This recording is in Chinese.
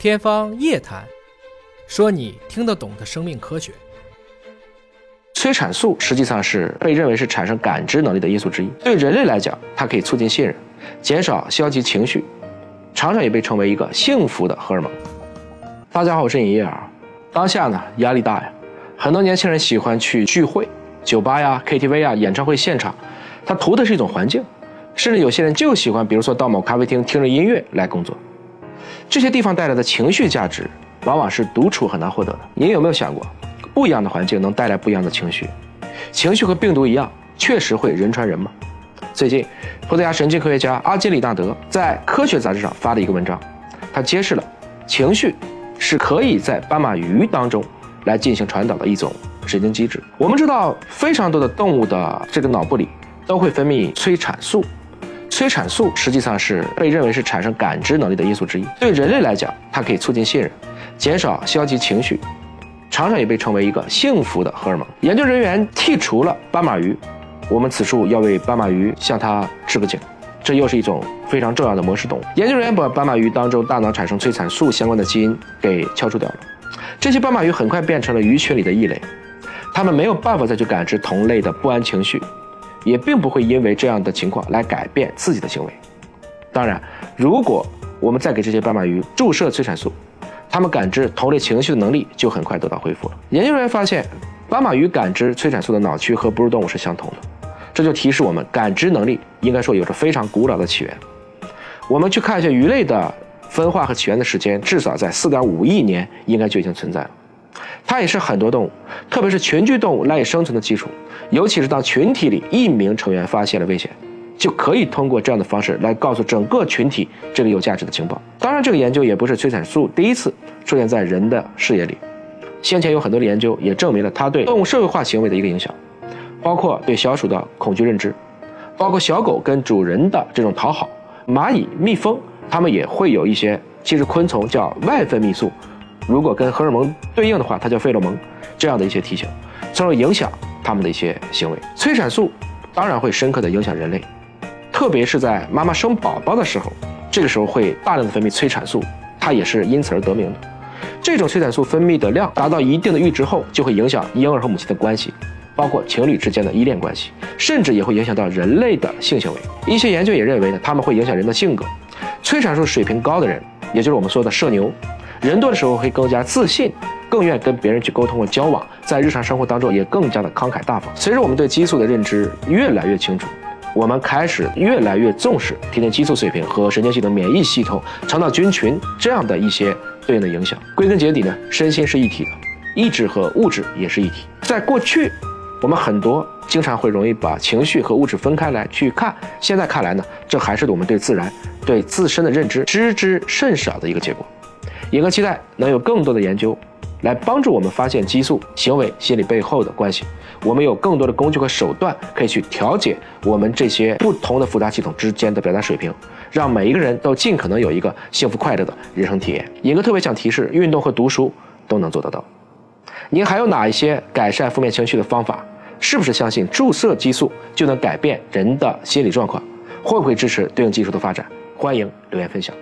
天方夜谭，说你听得懂的生命科学。催产素实际上是被认为是产生感知能力的因素之一。对人类来讲，它可以促进信任，减少消极情绪，常常也被称为一个幸福的荷尔蒙。大家好，我是尹烨啊。当下呢，压力大呀，很多年轻人喜欢去聚会、酒吧呀、KTV 啊、演唱会现场，他图的是一种环境，甚至有些人就喜欢，比如说到某咖啡厅听着音乐来工作。这些地方带来的情绪价值，往往是独处很难获得的。您有没有想过，不一样的环境能带来不一样的情绪？情绪和病毒一样，确实会人传人吗？最近，葡萄牙神经科学家阿基里纳德在《科学》杂志上发了一个文章，他揭示了情绪是可以在斑马鱼当中来进行传导的一种神经机制。我们知道，非常多的动物的这个脑部里都会分泌催产素。催产素实际上是被认为是产生感知能力的因素之一。对人类来讲，它可以促进信任，减少消极情绪，常常也被称为一个幸福的荷尔蒙。研究人员剔除了斑马鱼，我们此处要为斑马鱼向它致个敬。这又是一种非常重要的模式动物。研究人员把斑马鱼当中大脑产生催产素相关的基因给敲除掉了，这些斑马鱼很快变成了鱼群里的异类，它们没有办法再去感知同类的不安情绪。也并不会因为这样的情况来改变自己的行为。当然，如果我们再给这些斑马鱼注射催产素，它们感知同类情绪的能力就很快得到恢复了。研究人员发现，斑马鱼感知催产素的脑区和哺乳动物是相同的，这就提示我们，感知能力应该说有着非常古老的起源。我们去看一下鱼类的分化和起源的时间，至少在4.5亿年应该就已经存在了。它也是很多动物，特别是群居动物赖以生存的基础。尤其是当群体里一名成员发现了危险，就可以通过这样的方式来告诉整个群体这个有价值的情报。当然，这个研究也不是催产素第一次出现在人的视野里，先前有很多的研究也证明了它对动物社会化行为的一个影响，包括对小鼠的恐惧认知，包括小狗跟主人的这种讨好，蚂蚁、蜜蜂它们也会有一些，其实昆虫叫外分泌素，如果跟荷尔蒙对应的话，它叫费洛蒙，这样的一些提醒，从而影响。他们的一些行为，催产素当然会深刻的影响人类，特别是在妈妈生宝宝的时候，这个时候会大量的分泌催产素，它也是因此而得名的。这种催产素分泌的量达到一定的阈值后，就会影响婴儿和母亲的关系，包括情侣之间的依恋关系，甚至也会影响到人类的性行为。一些研究也认为呢，他们会影响人的性格。催产素水平高的人，也就是我们说的社牛，人多的时候会更加自信。更愿意跟别人去沟通和交往，在日常生活当中也更加的慷慨大方。随着我们对激素的认知越来越清楚，我们开始越来越重视体内激素水平和神经系统、免疫系统、肠道菌群这样的一些对应的影响。归根结底呢，身心是一体的，意志和物质也是一体。在过去，我们很多经常会容易把情绪和物质分开来去看，现在看来呢，这还是我们对自然、对自身的认知知之甚少的一个结果。也更期待能有更多的研究。来帮助我们发现激素行为心理背后的关系，我们有更多的工具和手段可以去调节我们这些不同的复杂系统之间的表达水平，让每一个人都尽可能有一个幸福快乐的人生体验。尹哥特别想提示，运动和读书都能做得到。您还有哪一些改善负面情绪的方法？是不是相信注射激素就能改变人的心理状况？会不会支持对应技术的发展？欢迎留言分享。